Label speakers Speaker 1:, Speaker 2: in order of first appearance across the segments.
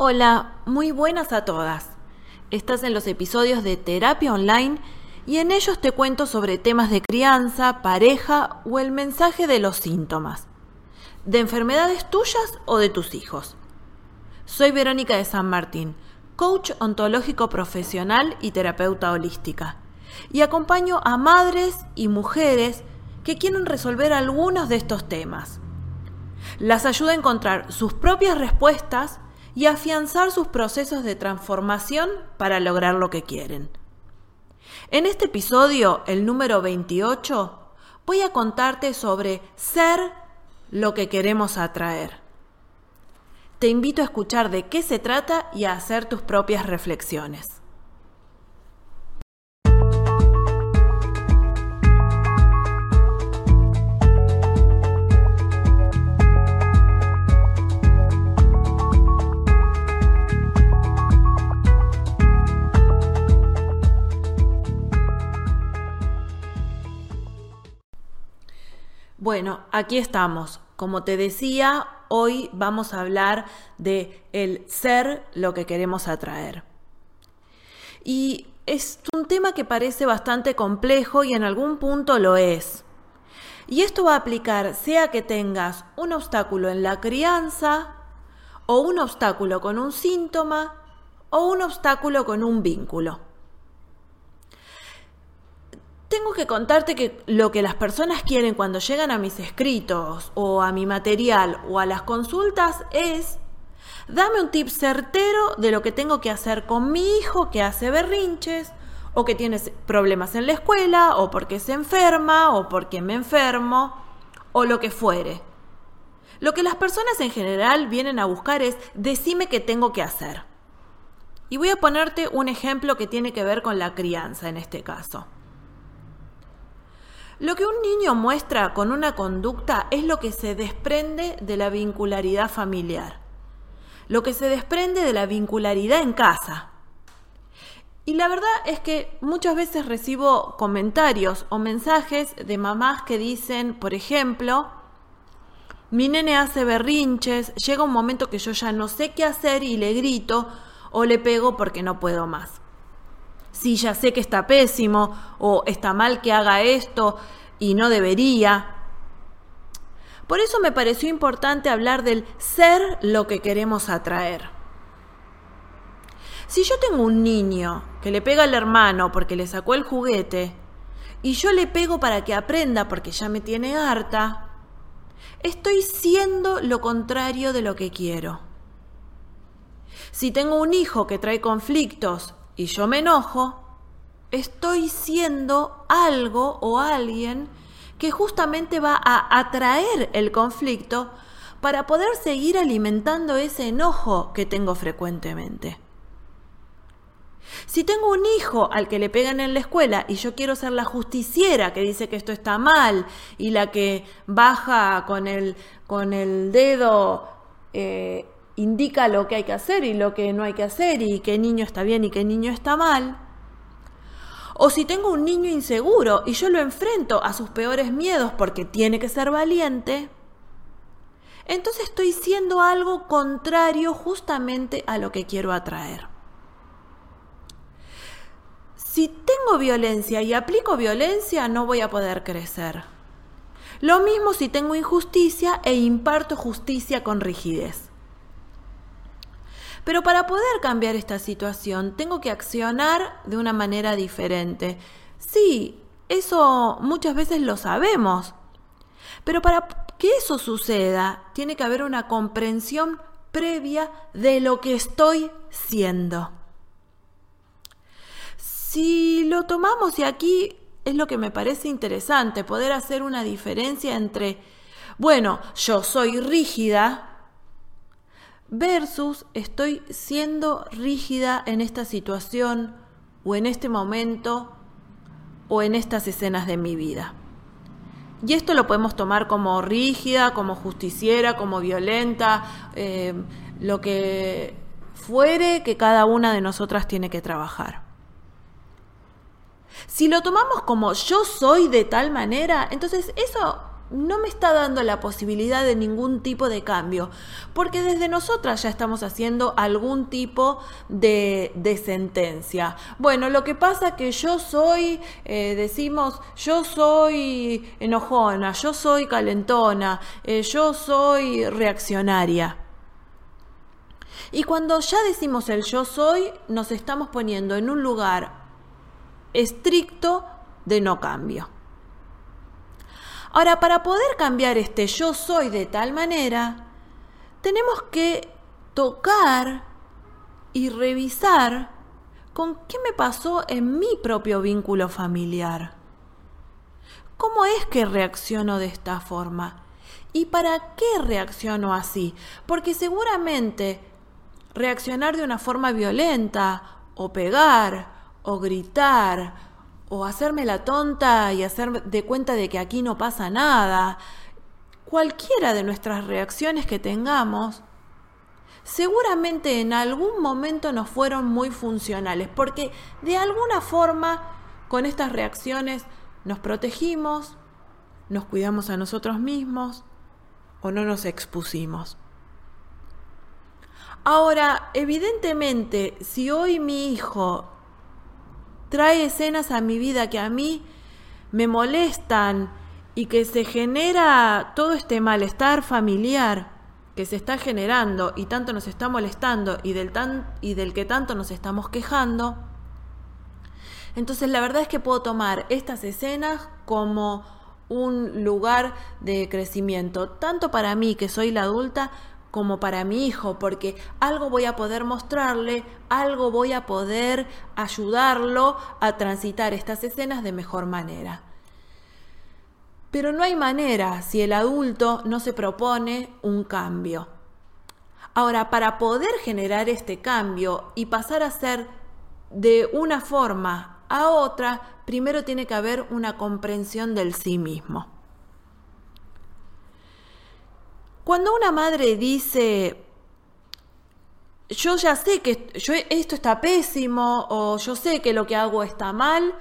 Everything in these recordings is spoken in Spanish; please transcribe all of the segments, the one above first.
Speaker 1: Hola, muy buenas a todas. Estás en los episodios de Terapia Online y en ellos te cuento sobre temas de crianza, pareja o el mensaje de los síntomas, de enfermedades tuyas o de tus hijos. Soy Verónica de San Martín, coach ontológico profesional y terapeuta holística, y acompaño a madres y mujeres que quieren resolver algunos de estos temas. Las ayudo a encontrar sus propias respuestas y afianzar sus procesos de transformación para lograr lo que quieren. En este episodio, el número 28, voy a contarte sobre ser lo que queremos atraer. Te invito a escuchar de qué se trata y a hacer tus propias reflexiones. Bueno, aquí estamos. Como te decía, hoy vamos a hablar de el ser lo que queremos atraer. Y es un tema que parece bastante complejo y en algún punto lo es. Y esto va a aplicar sea que tengas un obstáculo en la crianza, o un obstáculo con un síntoma, o un obstáculo con un vínculo. Tengo que contarte que lo que las personas quieren cuando llegan a mis escritos o a mi material o a las consultas es dame un tip certero de lo que tengo que hacer con mi hijo que hace berrinches o que tiene problemas en la escuela o porque se enferma o porque me enfermo o lo que fuere. Lo que las personas en general vienen a buscar es decime qué tengo que hacer. Y voy a ponerte un ejemplo que tiene que ver con la crianza en este caso. Lo que un niño muestra con una conducta es lo que se desprende de la vincularidad familiar, lo que se desprende de la vincularidad en casa. Y la verdad es que muchas veces recibo comentarios o mensajes de mamás que dicen, por ejemplo, mi nene hace berrinches, llega un momento que yo ya no sé qué hacer y le grito o le pego porque no puedo más si ya sé que está pésimo o está mal que haga esto y no debería. Por eso me pareció importante hablar del ser lo que queremos atraer. Si yo tengo un niño que le pega al hermano porque le sacó el juguete y yo le pego para que aprenda porque ya me tiene harta, estoy siendo lo contrario de lo que quiero. Si tengo un hijo que trae conflictos y yo me enojo, estoy siendo algo o alguien que justamente va a atraer el conflicto para poder seguir alimentando ese enojo que tengo frecuentemente. Si tengo un hijo al que le pegan en la escuela y yo quiero ser la justiciera que dice que esto está mal y la que baja con el, con el dedo eh, indica lo que hay que hacer y lo que no hay que hacer y qué niño está bien y qué niño está mal. O si tengo un niño inseguro y yo lo enfrento a sus peores miedos porque tiene que ser valiente, entonces estoy siendo algo contrario justamente a lo que quiero atraer. Si tengo violencia y aplico violencia, no voy a poder crecer. Lo mismo si tengo injusticia e imparto justicia con rigidez. Pero para poder cambiar esta situación tengo que accionar de una manera diferente. Sí, eso muchas veces lo sabemos. Pero para que eso suceda, tiene que haber una comprensión previa de lo que estoy siendo. Si lo tomamos y aquí es lo que me parece interesante, poder hacer una diferencia entre, bueno, yo soy rígida, versus estoy siendo rígida en esta situación o en este momento o en estas escenas de mi vida. Y esto lo podemos tomar como rígida, como justiciera, como violenta, eh, lo que fuere que cada una de nosotras tiene que trabajar. Si lo tomamos como yo soy de tal manera, entonces eso no me está dando la posibilidad de ningún tipo de cambio, porque desde nosotras ya estamos haciendo algún tipo de, sentencia. Bueno, lo que pasa que yo soy, eh, decimos, yo soy enojona, yo soy calentona, eh, yo soy reaccionaria. Y cuando ya decimos el yo soy, nos estamos poniendo en un lugar estricto de no cambio. Ahora, para poder cambiar este yo soy de tal manera, tenemos que tocar y revisar con qué me pasó en mi propio vínculo familiar. ¿Cómo es que reacciono de esta forma? ¿Y para qué reacciono así? Porque seguramente reaccionar de una forma violenta, o pegar, o gritar, o hacerme la tonta y hacer de cuenta de que aquí no pasa nada, cualquiera de nuestras reacciones que tengamos, seguramente en algún momento nos fueron muy funcionales, porque de alguna forma con estas reacciones nos protegimos, nos cuidamos a nosotros mismos o no nos expusimos. Ahora, evidentemente, si hoy mi hijo trae escenas a mi vida que a mí me molestan y que se genera todo este malestar familiar que se está generando y tanto nos está molestando y del, tan, y del que tanto nos estamos quejando, entonces la verdad es que puedo tomar estas escenas como un lugar de crecimiento, tanto para mí que soy la adulta, como para mi hijo, porque algo voy a poder mostrarle, algo voy a poder ayudarlo a transitar estas escenas de mejor manera. Pero no hay manera si el adulto no se propone un cambio. Ahora, para poder generar este cambio y pasar a ser de una forma a otra, primero tiene que haber una comprensión del sí mismo. Cuando una madre dice, yo ya sé que esto está pésimo o yo sé que lo que hago está mal,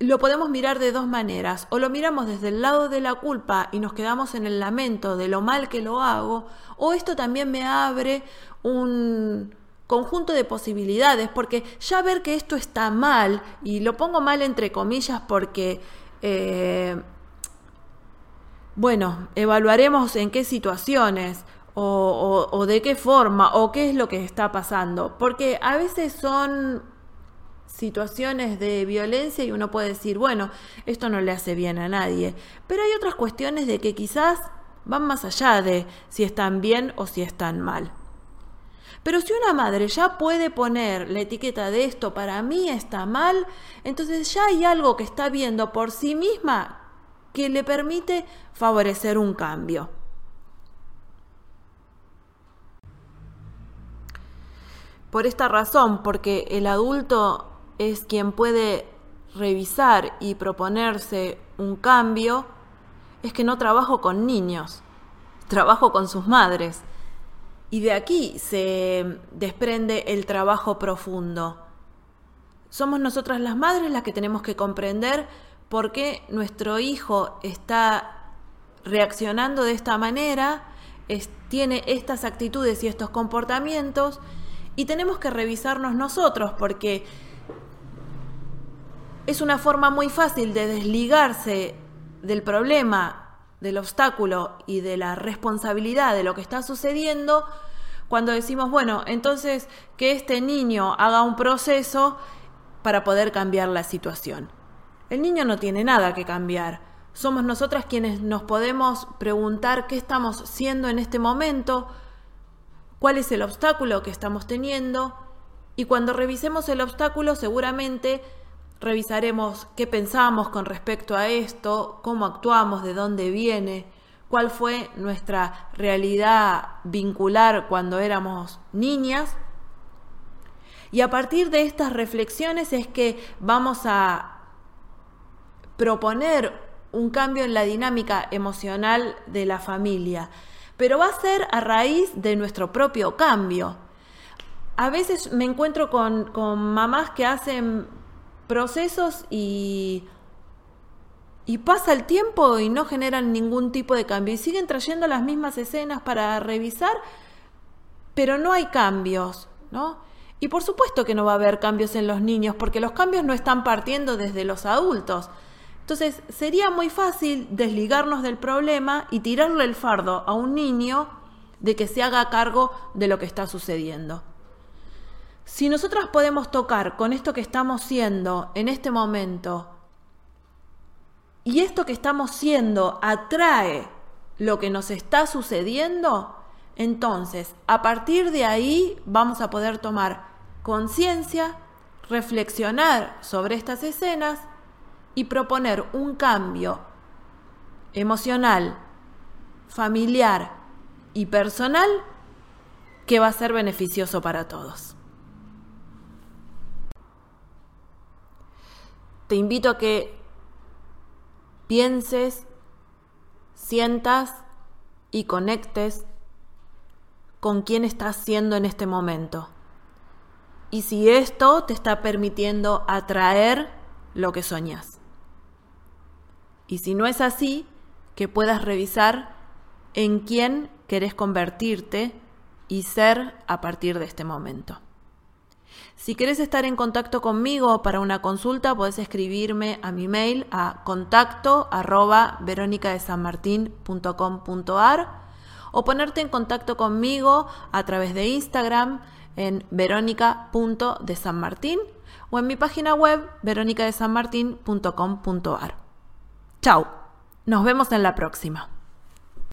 Speaker 1: lo podemos mirar de dos maneras. O lo miramos desde el lado de la culpa y nos quedamos en el lamento de lo mal que lo hago, o esto también me abre un conjunto de posibilidades, porque ya ver que esto está mal, y lo pongo mal entre comillas porque... Eh, bueno, evaluaremos en qué situaciones o, de qué forma o qué es lo que está pasando, porque a veces son situaciones de violencia y uno puede decir, bueno, esto no le hace bien a nadie, pero hay otras cuestiones de que quizás van más allá de si están bien o si están mal. Pero si una madre ya puede poner la etiqueta de esto para mí está mal, entonces ya hay algo que está viendo por sí misma que le permite favorecer un cambio. Por esta razón, porque el adulto es quien puede revisar y proponerse un cambio, es que no trabajo con niños, trabajo con sus madres. Y de aquí se desprende el trabajo profundo. Somos nosotras las madres las que tenemos que comprender por qué nuestro hijo está reaccionando de esta manera, tiene estas actitudes y estos comportamientos, y tenemos que revisarnos nosotros porque es una forma muy fácil de desligarse del problema, del obstáculo y de la responsabilidad de lo que está sucediendo cuando decimos, bueno, entonces que este niño haga un proceso para poder cambiar la situación. El niño no tiene nada que cambiar. Somos nosotras quienes nos podemos preguntar qué estamos siendo en este momento, cuál es el obstáculo que estamos teniendo y cuando revisemos el obstáculo seguramente revisaremos qué pensamos con respecto a esto, cómo actuamos, de dónde viene, cuál fue nuestra realidad vincular cuando éramos niñas. Y a partir de estas reflexiones es que vamos a proponer un cambio en la dinámica emocional de la familia, pero va a ser a raíz de nuestro propio cambio. A veces me encuentro con, mamás que hacen procesos y, y pasa el tiempo y no generan ningún tipo de cambio y siguen trayendo las mismas escenas para revisar, pero no hay cambios, ¿no? Y por supuesto que no va a haber cambios en los niños, porque los cambios no están partiendo desde los adultos. Entonces, sería muy fácil desligarnos del problema y tirarle el fardo a un niño de que se haga cargo de lo que está sucediendo. Si nosotras podemos tocar con esto que estamos siendo en este momento, y esto que estamos siendo atrae lo que nos está sucediendo, entonces a partir de ahí vamos a poder tomar conciencia, reflexionar sobre estas escenas y proponer un cambio emocional, familiar y personal que va a ser beneficioso para todos. Te invito a que pienses, sientas y conectes con quién estás siendo en este momento. Y si esto te está permitiendo atraer lo que soñas. Y si no es así, que puedas revisar en quién querés convertirte y ser a partir de este momento. Si quieres estar en contacto conmigo para una consulta, puedes escribirme a mi mail a contacto arroba o ponerte en contacto conmigo a través de Instagram en verónica.desanmartín o en mi página web veronicadesanmartin.com.ar. Chao, nos vemos en la próxima.